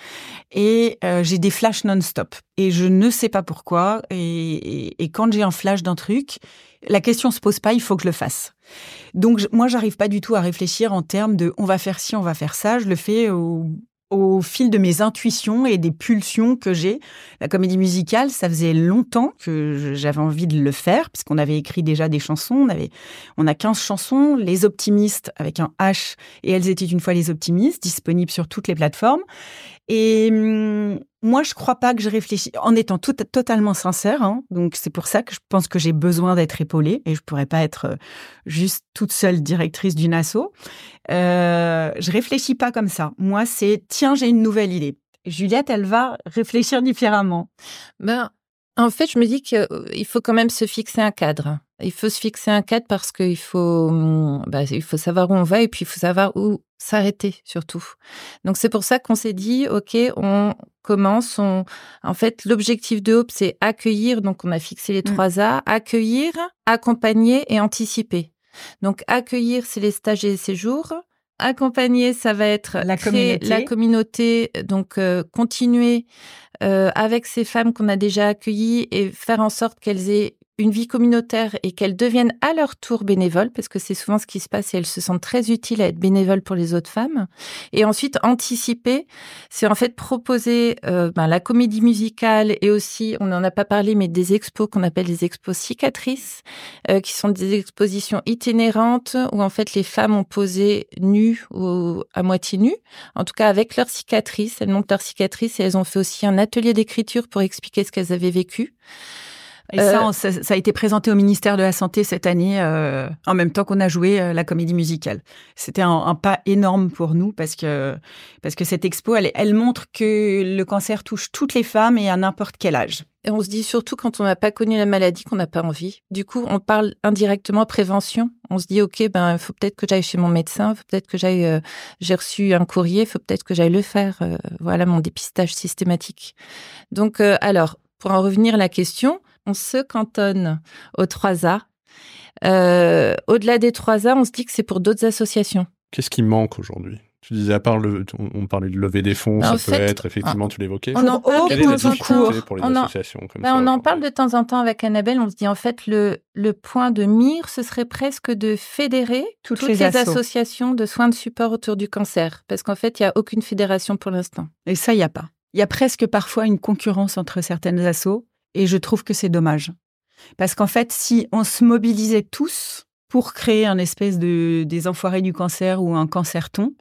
et euh, j'ai des flashs non-stop. Et je ne sais pas pourquoi. Et, et, quand j'ai un flash d'un truc, la question se pose pas, il faut que je le fasse. Donc moi, j'arrive pas du tout à réfléchir en termes de on va faire ci, on va faire ça. Je le fais au, au fil de mes intuitions et des pulsions que j'ai. La comédie musicale, ça faisait longtemps que j'avais envie de le faire, puisqu'on avait écrit déjà des chansons. On, avait, on a 15 chansons, Les Optimistes avec un H, et elles étaient une fois les Optimistes, disponibles sur toutes les plateformes. Et hum, moi, je crois pas que je réfléchis en étant tout, totalement sincère. Hein, donc, c'est pour ça que je pense que j'ai besoin d'être épaulée et je pourrais pas être euh, juste toute seule directrice d'une asso. Euh, je réfléchis pas comme ça. Moi, c'est tiens, j'ai une nouvelle idée. Juliette, elle va réfléchir différemment. Ben, en fait, je me dis qu'il euh, faut quand même se fixer un cadre. Il faut se fixer un cadre parce qu'il faut, hum, bah, il faut savoir où on va et puis il faut savoir où s'arrêter surtout. Donc c'est pour ça qu'on s'est dit, ok, on commence. On... En fait, l'objectif de Hope, c'est accueillir. Donc on a fixé les mmh. trois A accueillir, accompagner et anticiper. Donc accueillir, c'est les stages et les séjours. Accompagner, ça va être la créer communauté. la communauté, donc euh, continuer euh, avec ces femmes qu'on a déjà accueillies et faire en sorte qu'elles aient une vie communautaire et qu'elles deviennent à leur tour bénévoles, parce que c'est souvent ce qui se passe et elles se sentent très utiles à être bénévoles pour les autres femmes. Et ensuite, anticiper, c'est en fait proposer euh, ben, la comédie musicale et aussi, on n'en a pas parlé, mais des expos qu'on appelle des expos cicatrices, euh, qui sont des expositions itinérantes où en fait les femmes ont posé nues ou à moitié nues, en tout cas avec leurs cicatrices. Elles montrent leurs cicatrices et elles ont fait aussi un atelier d'écriture pour expliquer ce qu'elles avaient vécu. Et ça, euh, ça, a été présenté au ministère de la Santé cette année, euh, en même temps qu'on a joué euh, la comédie musicale. C'était un, pas énorme pour nous parce que parce que cette expo, elle, elle montre que le cancer touche toutes les femmes et à n'importe quel âge. Et on se dit surtout quand on n'a pas connu la maladie qu'on n'a pas envie. Du coup, on parle indirectement prévention. On se dit ok, ben il faut peut-être que j'aille chez mon médecin, faut peut-être que j'aille. J'ai reçu un courrier, faut peut-être que j'aille le faire. voilà mon dépistage systématique. Donc alors pour en revenir à la question, on se cantonne aux 3A. Euh, au-delà des 3A, on se dit que c'est pour d'autres associations. Qu'est-ce qui manque aujourd'hui? Tu disais, à part le, on, parlait de lever des fonds, ça peut être, effectivement, tu l'évoquais. On en parle de temps en temps. Pour les on associations en, ben, on en parle de temps en temps avec Annabelle. On se dit, en fait, le, le point de mire, ce serait presque de fédérer toutes, les, associations de soins de support autour du cancer. Parce qu'en fait, il n'y a aucune fédération pour l'instant. Et ça, il n'y a pas. Il y a presque parfois une concurrence entre certaines assos. Et je trouve que c'est dommage. Parce qu'en fait, si on se mobilisait tous pour créer un espèce de des enfoirés du cancer ou un cancerton,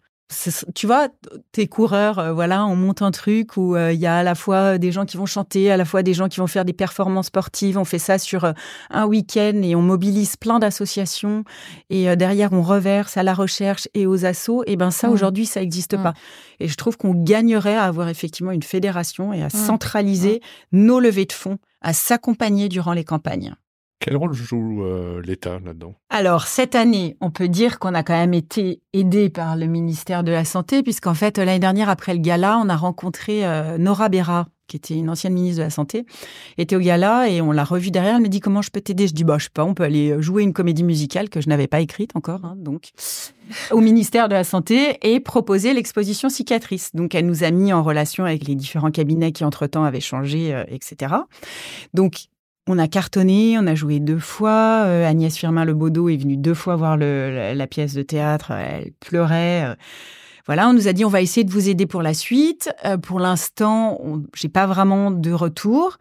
tu vois, tes coureurs, euh, voilà, on monte un truc où euh, il y a à la fois des gens qui vont chanter, à la fois des gens qui vont faire des performances sportives. On fait ça sur euh, un week-end et on mobilise plein d'associations. Et derrière, on reverse à la recherche et aux assos. Et ben ça, mmh. aujourd'hui, ça n'existe mmh. pas. Et je trouve qu'on gagnerait à avoir effectivement une fédération et à mmh. centraliser nos levées de fonds, à s'accompagner durant les campagnes. Quel rôle joue euh, l'État là-dedans? Alors, cette année, on peut dire qu'on a quand même été aidé par le ministère de la Santé, puisqu'en fait, l'année dernière, après le gala, on a rencontré euh, Nora Berra, qui était une ancienne ministre de la Santé, était au gala et on l'a revue derrière. Elle me dit comment je peux t'aider? Je dis bah je sais pas, on peut aller jouer une comédie musicale que je n'avais pas écrite encore, hein, donc au ministère de la Santé et proposer l'exposition cicatrice. Donc elle nous a mis en relation avec les différents cabinets qui entre temps avaient changé, euh, etc. Donc on a cartonné, on a joué deux fois. Euh, Agnès Firmin Le Baudot est venue deux fois voir la, pièce de théâtre. Elle pleurait. Euh. Voilà, on nous a dit on va essayer de vous aider pour la suite. Euh, pour l'instant, j'ai pas vraiment de retour.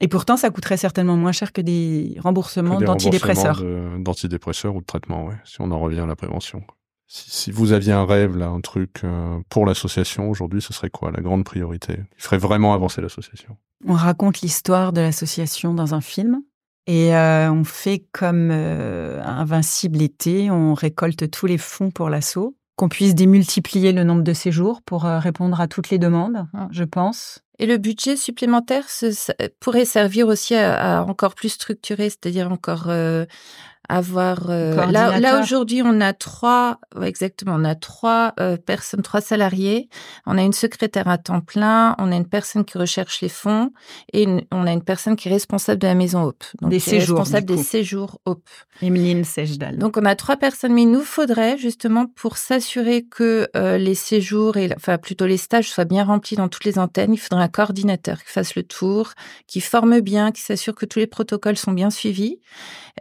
Et pourtant, ça coûterait certainement moins cher que des remboursements d'antidépresseurs. D'antidépresseurs ou de traitements, oui, si on en revient à la prévention. Si, vous aviez un rêve, là, un truc pour l'association aujourd'hui, ce serait quoi la grande priorité? Il ferait vraiment avancer l'association? On raconte l'histoire de l'association dans un film et euh, on fait comme euh, Invincible été, on récolte tous les fonds pour l'assaut, qu'on puisse démultiplier le nombre de séjours pour euh, répondre à toutes les demandes, hein, je pense. Et le budget supplémentaire pourrait servir aussi à, encore plus structurer, c'est-à-dire encore avoir euh, là, là aujourd'hui on a trois exactement on a trois euh, personnes trois salariés. On a une secrétaire à temps plein on a une personne qui recherche les fonds et on a une personne qui est responsable de la maison Hope. Donc des séjours responsable des séjours Hope. Emeline Sejdal donc on a trois personnes mais il nous faudrait justement pour s'assurer que euh, les séjours et enfin plutôt les stages soient bien remplis dans toutes les antennes il faudrait un coordinateur qui fasse le tour qui forme bien qui s'assure que tous les protocoles sont bien suivis.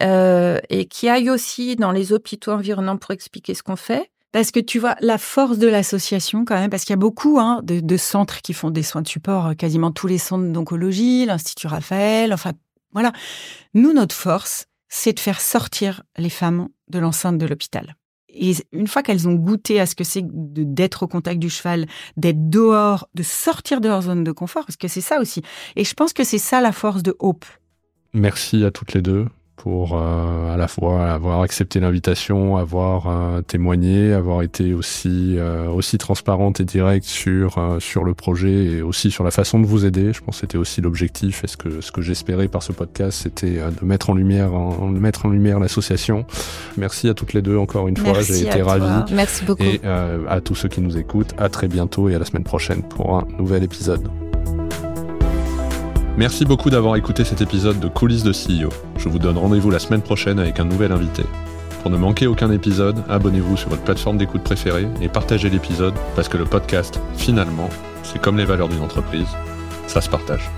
Euh, et qui aille aussi dans les hôpitaux environnants pour expliquer ce qu'on fait. Parce que tu vois, la force de l'association quand même, parce qu'il y a beaucoup hein, de, de, centres qui font des soins de support, euh, quasiment tous les centres d'oncologie, l'Institut Raphaël, enfin voilà. Nous, notre force, c'est de faire sortir les femmes de l'enceinte de l'hôpital. Et une fois qu'elles ont goûté à ce que c'est d'être au contact du cheval, d'être dehors, de sortir de leur zone de confort, parce que c'est ça aussi. Et je pense que c'est ça la force de Hope. Merci à toutes les deux pour euh, à la fois avoir accepté l'invitation, avoir euh, témoigné, avoir été aussi euh, aussi transparente et directe sur sur le projet et aussi sur la façon de vous aider. Je pense que c'était aussi l'objectif et ce que ce que j'espérais par ce podcast, c'était de mettre en lumière en, mettre en lumière l'association. Merci à toutes les deux encore une fois, j'ai été ravi. Merci beaucoup. Et à tous ceux qui nous écoutent, à très bientôt et à la semaine prochaine pour un nouvel épisode. Merci beaucoup d'avoir écouté cet épisode de Coulisses de CEO. Je vous donne rendez-vous la semaine prochaine avec un nouvel invité. Pour ne manquer aucun épisode, abonnez-vous sur votre plateforme d'écoute préférée et partagez l'épisode parce que le podcast, finalement, c'est comme les valeurs d'une entreprise, ça se partage.